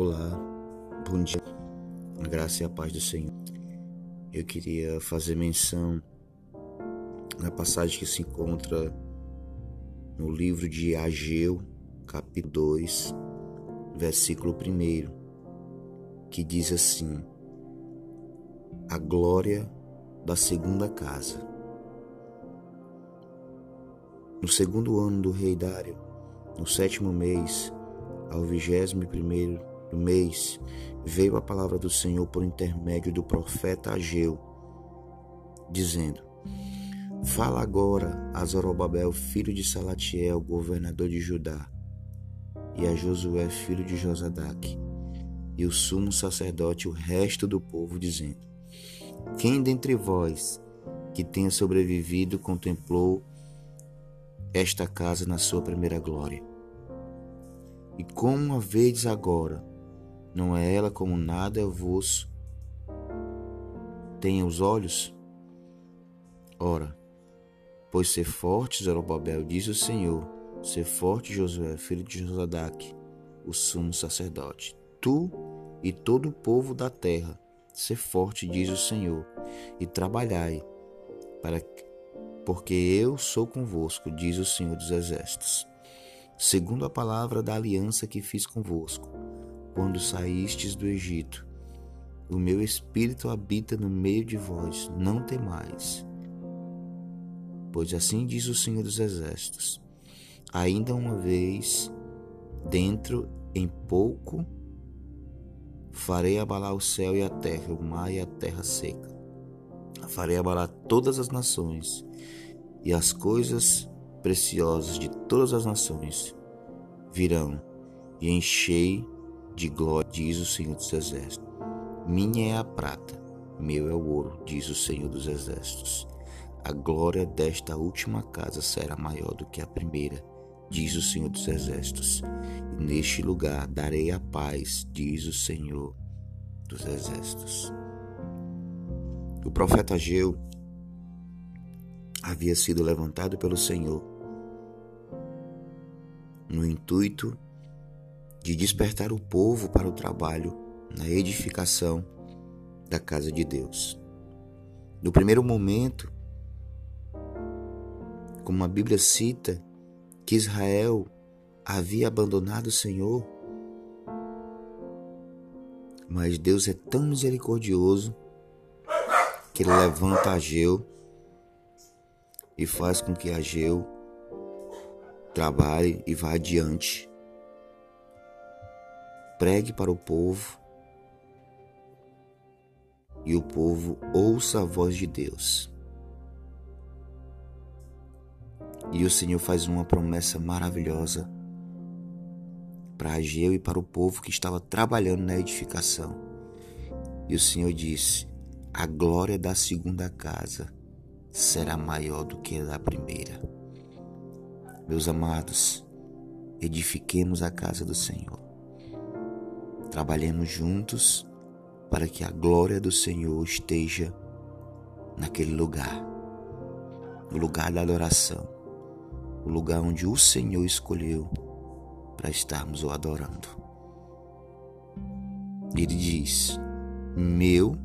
Olá, bom dia, a graça e a paz do Senhor. Eu queria fazer menção na passagem que se encontra no livro de Ageu, capítulo 2, versículo 1, que diz assim: A glória da segunda casa. No segundo ano do rei Dário, no sétimo mês, ao vigésimo primeiro do mês, veio a palavra do Senhor por intermédio do profeta Ageu, dizendo: Fala agora a Zorobabel, filho de Salatiel, governador de Judá, e a Josué, filho de Josadaque, e o sumo sacerdote, o resto do povo, dizendo: Quem dentre vós que tenha sobrevivido contemplou esta casa na sua primeira glória? E como a vedes agora, não é ela como nada vos tenha os olhos? Ora, pois ser forte, Zorobabel, diz o Senhor, ser forte, Josué, filho de Josadaque, o sumo sacerdote. Tu e todo o povo da terra, ser forte, diz o Senhor, e trabalhai, para porque eu sou convosco, diz o Senhor dos Exércitos. Segundo a palavra da aliança que fiz convosco, quando saístes do Egito. O meu espírito habita no meio de vós, não temais. Pois assim diz o Senhor dos Exércitos: ainda uma vez, dentro em pouco, farei abalar o céu e a terra, o mar e a terra seca. Farei abalar todas as nações e as coisas preciosas de todas as nações virão e enchei de glória, diz o Senhor dos Exércitos. Minha é a prata, meu é o ouro, diz o Senhor dos Exércitos. A glória desta última casa será maior do que a primeira, diz o Senhor dos Exércitos. E neste lugar darei a paz, diz o Senhor dos Exércitos. O profeta Ageu havia sido levantado pelo Senhor no intuito de despertar o povo para o trabalho na edificação da casa de Deus. No primeiro momento, como a Bíblia cita que Israel havia abandonado o Senhor, mas Deus é tão misericordioso que ele levanta Ageu e faz com que Ageu trabalhe e vá adiante pregue para o povo e o povo ouça a voz de Deus. E o Senhor faz uma promessa maravilhosa para Ageu e para o povo que estava trabalhando na edificação. E o Senhor disse: A glória da segunda casa será maior do que a da primeira. Meus amados, edifiquemos a casa do Senhor. Trabalhemos juntos para que a glória do Senhor esteja naquele lugar, no lugar da adoração, o lugar onde o Senhor escolheu para estarmos o adorando. Ele diz: Meu